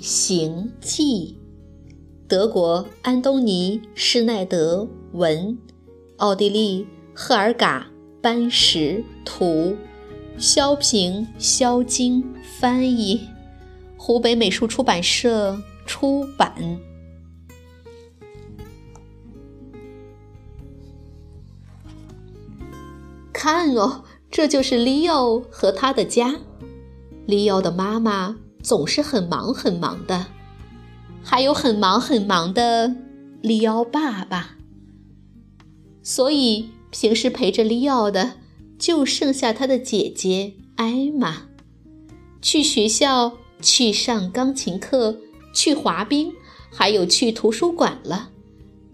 行迹》，德国安东尼·施耐德文，奥地利赫尔嘎·班什图，肖平、肖晶翻译，湖北美术出版社出版。看哦，这就是利奥和他的家。利奥的妈妈。总是很忙很忙的，还有很忙很忙的利奥爸爸。所以平时陪着利奥的就剩下他的姐姐艾玛。去学校、去上钢琴课、去滑冰，还有去图书馆了，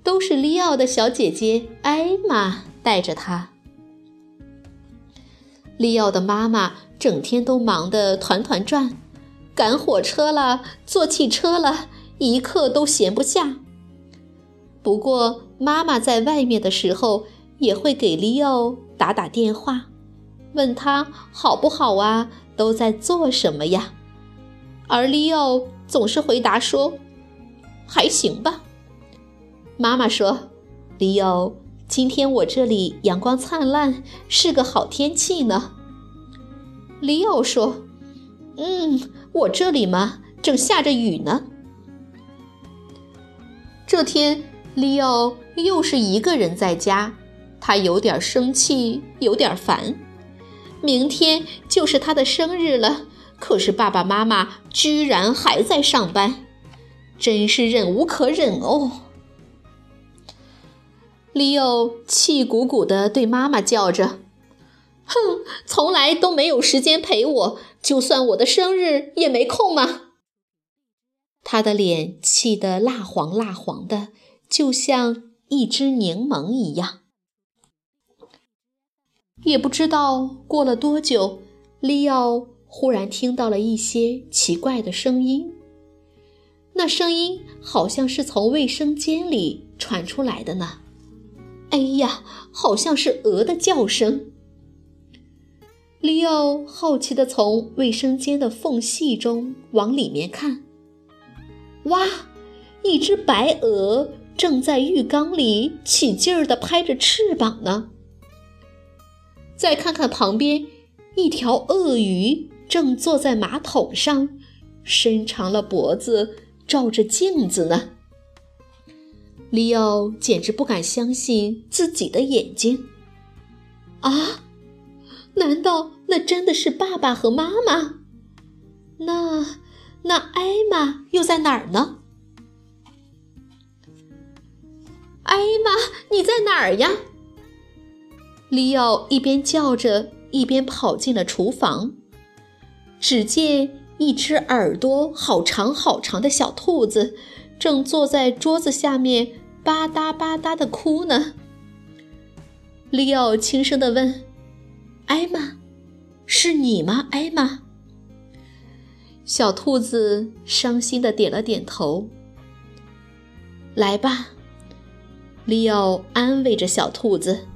都是利奥的小姐姐艾玛带着他。利奥的妈妈整天都忙得团团转。赶火车了，坐汽车了，一刻都闲不下。不过，妈妈在外面的时候也会给利奥打打电话，问他好不好啊，都在做什么呀？而利奥总是回答说：“还行吧。”妈妈说：“利奥，今天我这里阳光灿烂，是个好天气呢。”利奥说：“嗯。”我这里嘛，正下着雨呢。这天，利奥又是一个人在家，他有点生气，有点烦。明天就是他的生日了，可是爸爸妈妈居然还在上班，真是忍无可忍哦！利奥气鼓鼓地对妈妈叫着。哼，从来都没有时间陪我，就算我的生日也没空吗？他的脸气得蜡黄蜡黄的，就像一只柠檬一样。也不知道过了多久，利奥忽然听到了一些奇怪的声音，那声音好像是从卫生间里传出来的呢。哎呀，好像是鹅的叫声。利奥好奇地从卫生间的缝隙中往里面看，哇，一只白鹅正在浴缸里起劲儿地拍着翅膀呢。再看看旁边，一条鳄鱼正坐在马桶上，伸长了脖子照着镜子呢。利奥简直不敢相信自己的眼睛，啊！难道那真的是爸爸和妈妈？那那艾玛又在哪儿呢？艾玛，你在哪儿呀？利奥一边叫着，一边跑进了厨房。只见一只耳朵好长好长的小兔子，正坐在桌子下面吧嗒吧嗒的哭呢。利奥轻声的问。艾玛，是你吗？艾玛，小兔子伤心的点了点头。来吧，利奥安慰着小兔子：“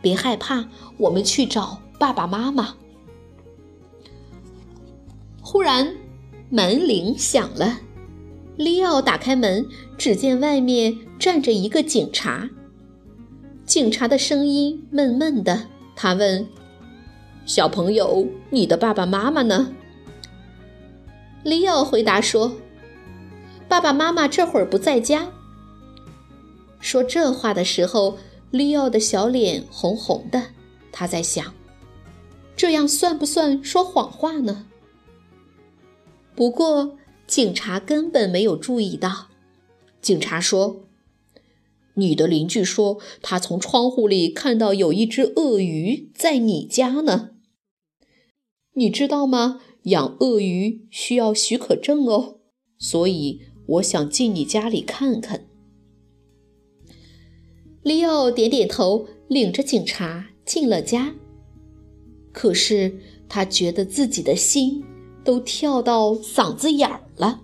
别害怕，我们去找爸爸妈妈。”忽然，门铃响了。利奥打开门，只见外面站着一个警察。警察的声音闷闷的，他问。小朋友，你的爸爸妈妈呢？利奥回答说：“爸爸妈妈这会儿不在家。”说这话的时候，利奥的小脸红红的。他在想，这样算不算说谎话呢？不过警察根本没有注意到。警察说：“你的邻居说，他从窗户里看到有一只鳄鱼在你家呢。你知道吗？养鳄鱼需要许可证哦。所以我想进你家里看看。”利奥点点头，领着警察进了家。可是他觉得自己的心都跳到嗓子眼儿了。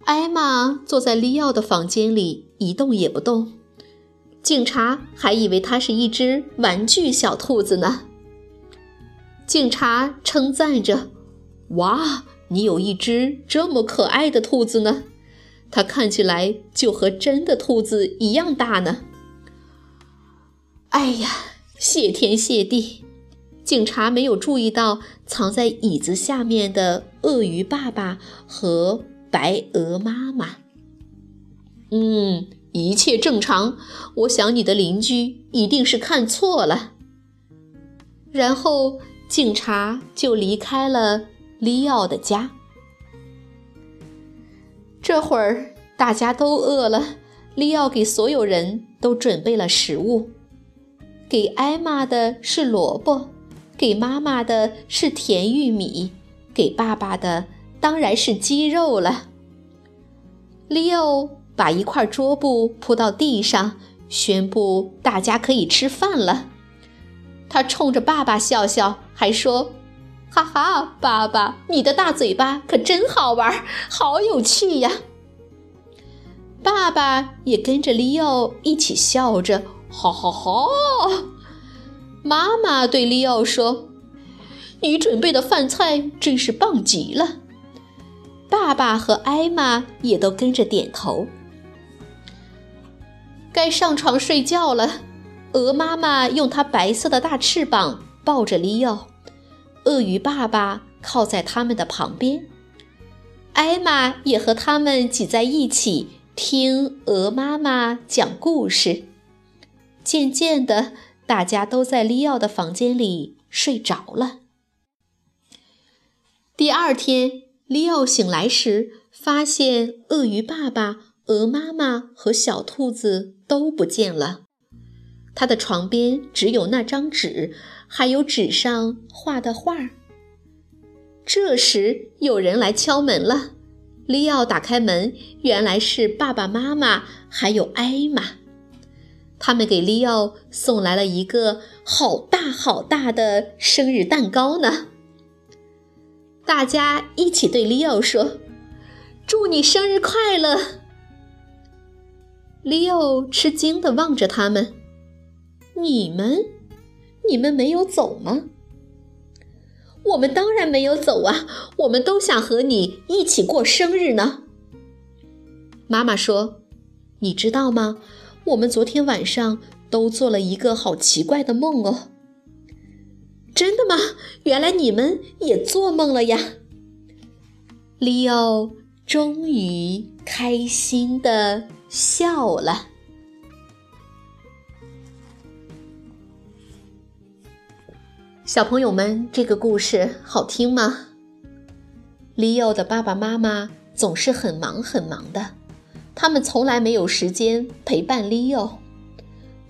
艾玛坐在利奥的房间里一动也不动，警察还以为他是一只玩具小兔子呢。警察称赞着：“哇，你有一只这么可爱的兔子呢！”它看起来就和真的兔子一样大呢。哎呀，谢天谢地！警察没有注意到藏在椅子下面的鳄鱼爸爸和白鹅妈妈。嗯，一切正常。我想你的邻居一定是看错了。然后警察就离开了利奥的家。这会儿大家都饿了，利奥给所有人都准备了食物。给艾玛的是萝卜，给妈妈的是甜玉米，给爸爸的当然是鸡肉了。利奥把一块桌布铺到地上，宣布大家可以吃饭了。他冲着爸爸笑笑，还说。哈哈，爸爸，你的大嘴巴可真好玩，好有趣呀！爸爸也跟着利奥一起笑着，哈哈哈。妈妈对利奥说：“你准备的饭菜真是棒极了。”爸爸和艾玛也都跟着点头。该上床睡觉了。鹅妈妈用它白色的大翅膀抱着利奥。鳄鱼爸爸靠在他们的旁边，艾玛也和他们挤在一起听鹅妈妈讲故事。渐渐的，大家都在利奥的房间里睡着了。第二天，利奥醒来时，发现鳄鱼爸爸、鹅妈妈和小兔子都不见了。他的床边只有那张纸。还有纸上画的画。这时有人来敲门了，利奥打开门，原来是爸爸妈妈还有艾玛，他们给利奥送来了一个好大好大的生日蛋糕呢。大家一起对利奥说：“祝你生日快乐！”利奥吃惊地望着他们：“你们？”你们没有走吗？我们当然没有走啊！我们都想和你一起过生日呢。妈妈说：“你知道吗？我们昨天晚上都做了一个好奇怪的梦哦。”真的吗？原来你们也做梦了呀！利奥终于开心的笑了。小朋友们，这个故事好听吗？利奥的爸爸妈妈总是很忙很忙的，他们从来没有时间陪伴利奥。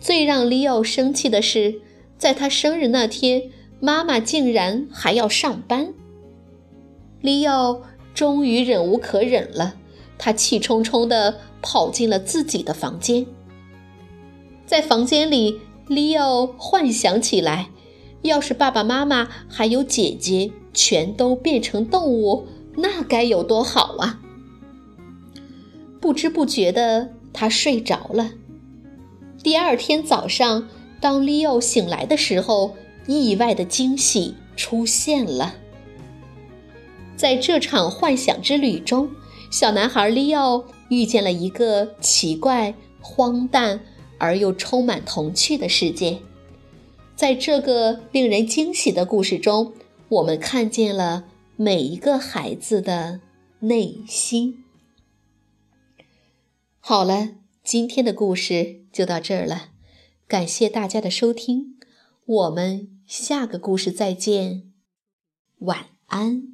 最让利奥生气的是，在他生日那天，妈妈竟然还要上班。利奥终于忍无可忍了，他气冲冲地跑进了自己的房间。在房间里，利奥幻想起来。要是爸爸妈妈还有姐姐全都变成动物，那该有多好啊！不知不觉的，他睡着了。第二天早上，当利奥醒来的时候，意外的惊喜出现了。在这场幻想之旅中，小男孩利奥遇见了一个奇怪、荒诞而又充满童趣的世界。在这个令人惊喜的故事中，我们看见了每一个孩子的内心。好了，今天的故事就到这儿了，感谢大家的收听，我们下个故事再见，晚安。